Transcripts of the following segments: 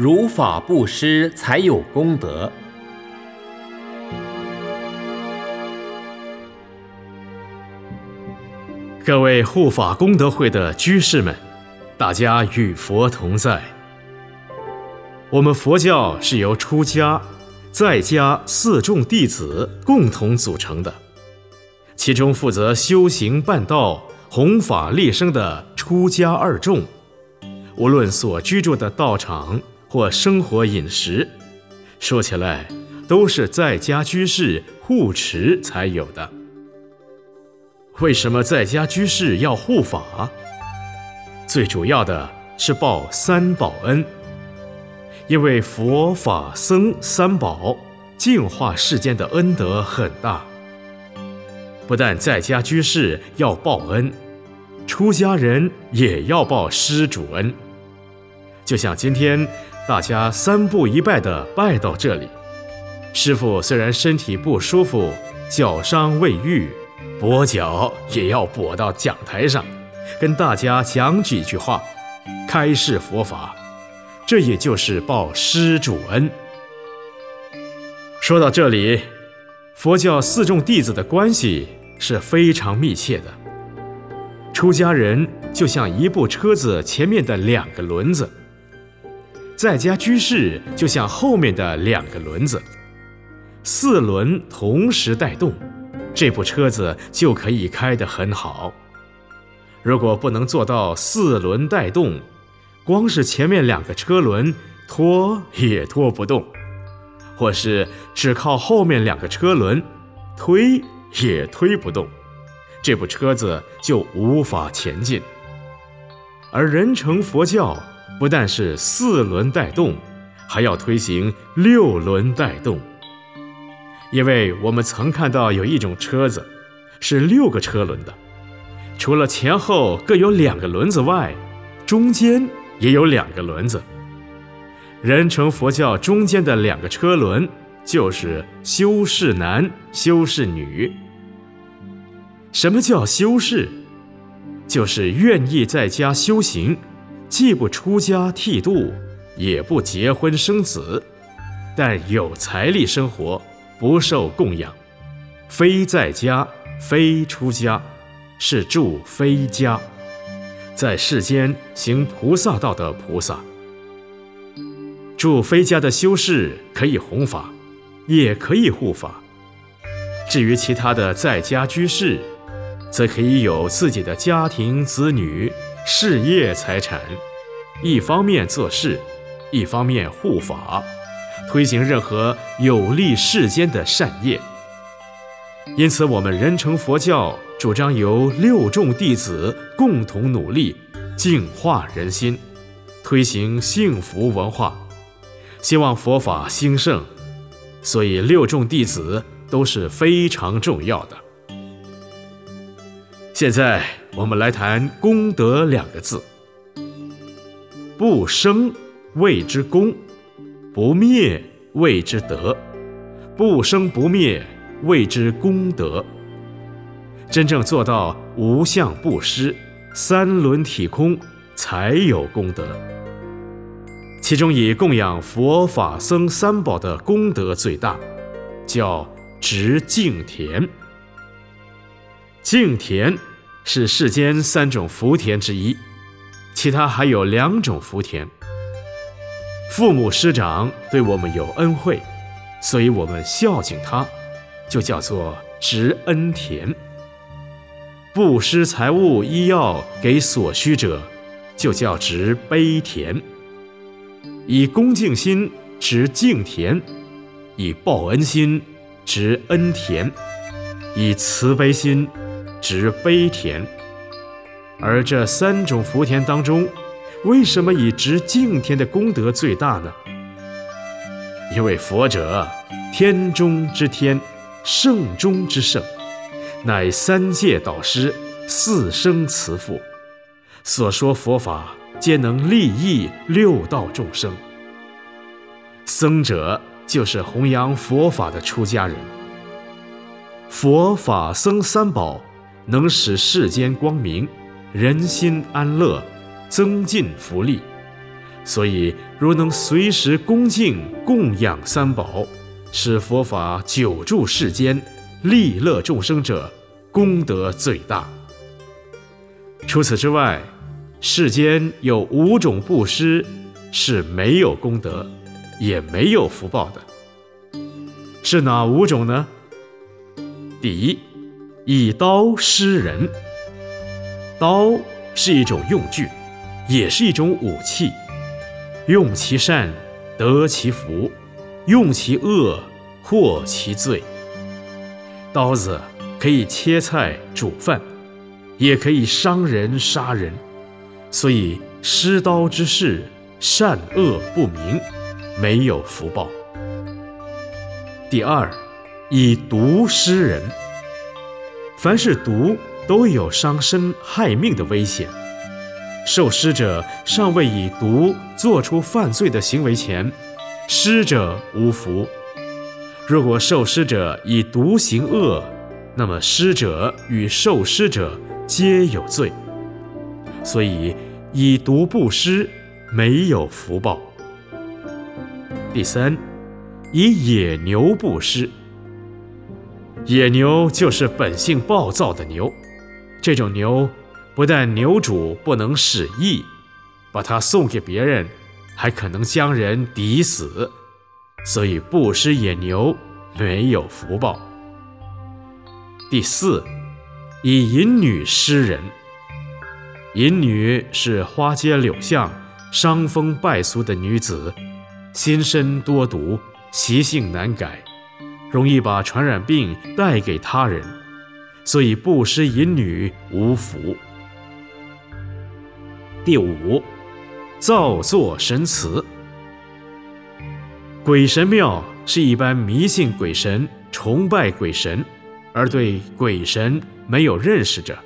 如法布施才有功德。各位护法功德会的居士们，大家与佛同在。我们佛教是由出家、在家四众弟子共同组成的，其中负责修行办道、弘法利生的出家二众，无论所居住的道场或生活饮食，说起来都是在家居士护持才有的。为什么在家居士要护法？最主要的是报三宝恩。因为佛法僧三宝净化世间的恩德很大，不但在家居士要报恩，出家人也要报施主恩。就像今天大家三步一拜的拜到这里，师傅虽然身体不舒服，脚伤未愈，跛脚也要跛到讲台上，跟大家讲几句话，开示佛法。这也就是报施主恩。说到这里，佛教四众弟子的关系是非常密切的。出家人就像一部车子前面的两个轮子，在家居士就像后面的两个轮子，四轮同时带动，这部车子就可以开得很好。如果不能做到四轮带动，光是前面两个车轮拖也拖不动，或是只靠后面两个车轮推也推不动，这部车子就无法前进。而人成佛教不但是四轮带动，还要推行六轮带动，因为我们曾看到有一种车子是六个车轮的，除了前后各有两个轮子外，中间。也有两个轮子。人成佛教中间的两个车轮，就是修士男、修士女。什么叫修士？就是愿意在家修行，既不出家剃度，也不结婚生子，但有财力生活，不受供养，非在家，非出家，是住非家。在世间行菩萨道的菩萨，住非家的修士可以弘法，也可以护法。至于其他的在家居士，则可以有自己的家庭、子女、事业、财产，一方面做事，一方面护法，推行任何有利世间的善业。因此，我们人成佛教。主张由六众弟子共同努力，净化人心，推行幸福文化，希望佛法兴盛。所以六众弟子都是非常重要的。现在我们来谈功德两个字：不生谓之功，不灭谓之德，不生不灭谓之功德。真正做到无相不施、三轮体空，才有功德。其中以供养佛法僧三宝的功德最大，叫植净田。净田是世间三种福田之一，其他还有两种福田。父母师长对我们有恩惠，所以我们孝敬他，就叫做植恩田。布施财物医药给所需者，就叫植悲田；以恭敬心植敬田，以报恩心植恩田，以慈悲心植悲田。而这三种福田当中，为什么以值敬田的功德最大呢？因为佛者，天中之天，圣中之圣。乃三界导师，四生慈父，所说佛法皆能利益六道众生。僧者就是弘扬佛法的出家人。佛法僧三宝能使世间光明，人心安乐，增进福利，所以，如能随时恭敬供养三宝，使佛法久住世间，利乐众生者，功德最大。除此之外，世间有五种布施是没有功德，也没有福报的，是哪五种呢？第一，以刀施人。刀是一种用具，也是一种武器。用其善，得其福；用其恶，获其罪。刀子可以切菜煮饭，也可以伤人杀人，所以施刀之事善恶不明，没有福报。第二，以毒施人。凡是毒，都有伤身害命的危险。受施者尚未以毒做出犯罪的行为前，施者无福；如果受施者以毒行恶，那么施者与受施者皆有罪。所以以毒布施没有福报。第三，以野牛布施。野牛就是本性暴躁的牛，这种牛。不但牛主不能使役，把它送给别人，还可能将人抵死，所以布施野牛没有福报。第四，以淫女施人。淫女是花街柳巷、伤风败俗的女子，心身多毒，习性难改，容易把传染病带给他人，所以布施淫女无福。第五，造作神祠。鬼神庙是一般迷信鬼神、崇拜鬼神，而对鬼神没有认识者，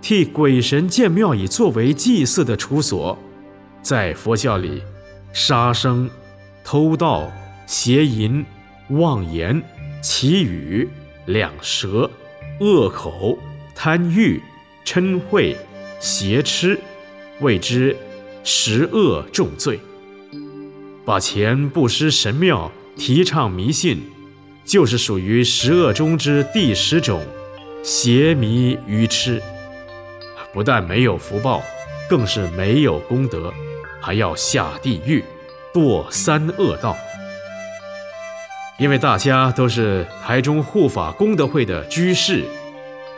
替鬼神建庙以作为祭祀的处所。在佛教里，杀生、偷盗、邪淫、妄言、绮语、两舌、恶口、贪欲、嗔恚、邪痴。谓之十恶重罪。把钱布施神庙，提倡迷信，就是属于十恶中之第十种邪迷愚痴。不但没有福报，更是没有功德，还要下地狱，堕三恶道。因为大家都是台中护法功德会的居士，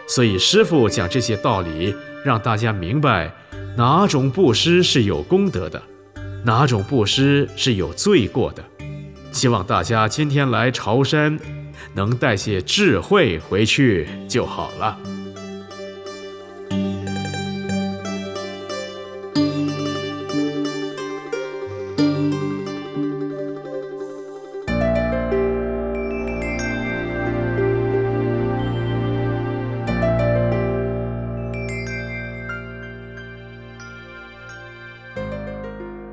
所以师父讲这些道理，让大家明白。哪种布施是有功德的，哪种布施是有罪过的？希望大家今天来朝山，能带些智慧回去就好了。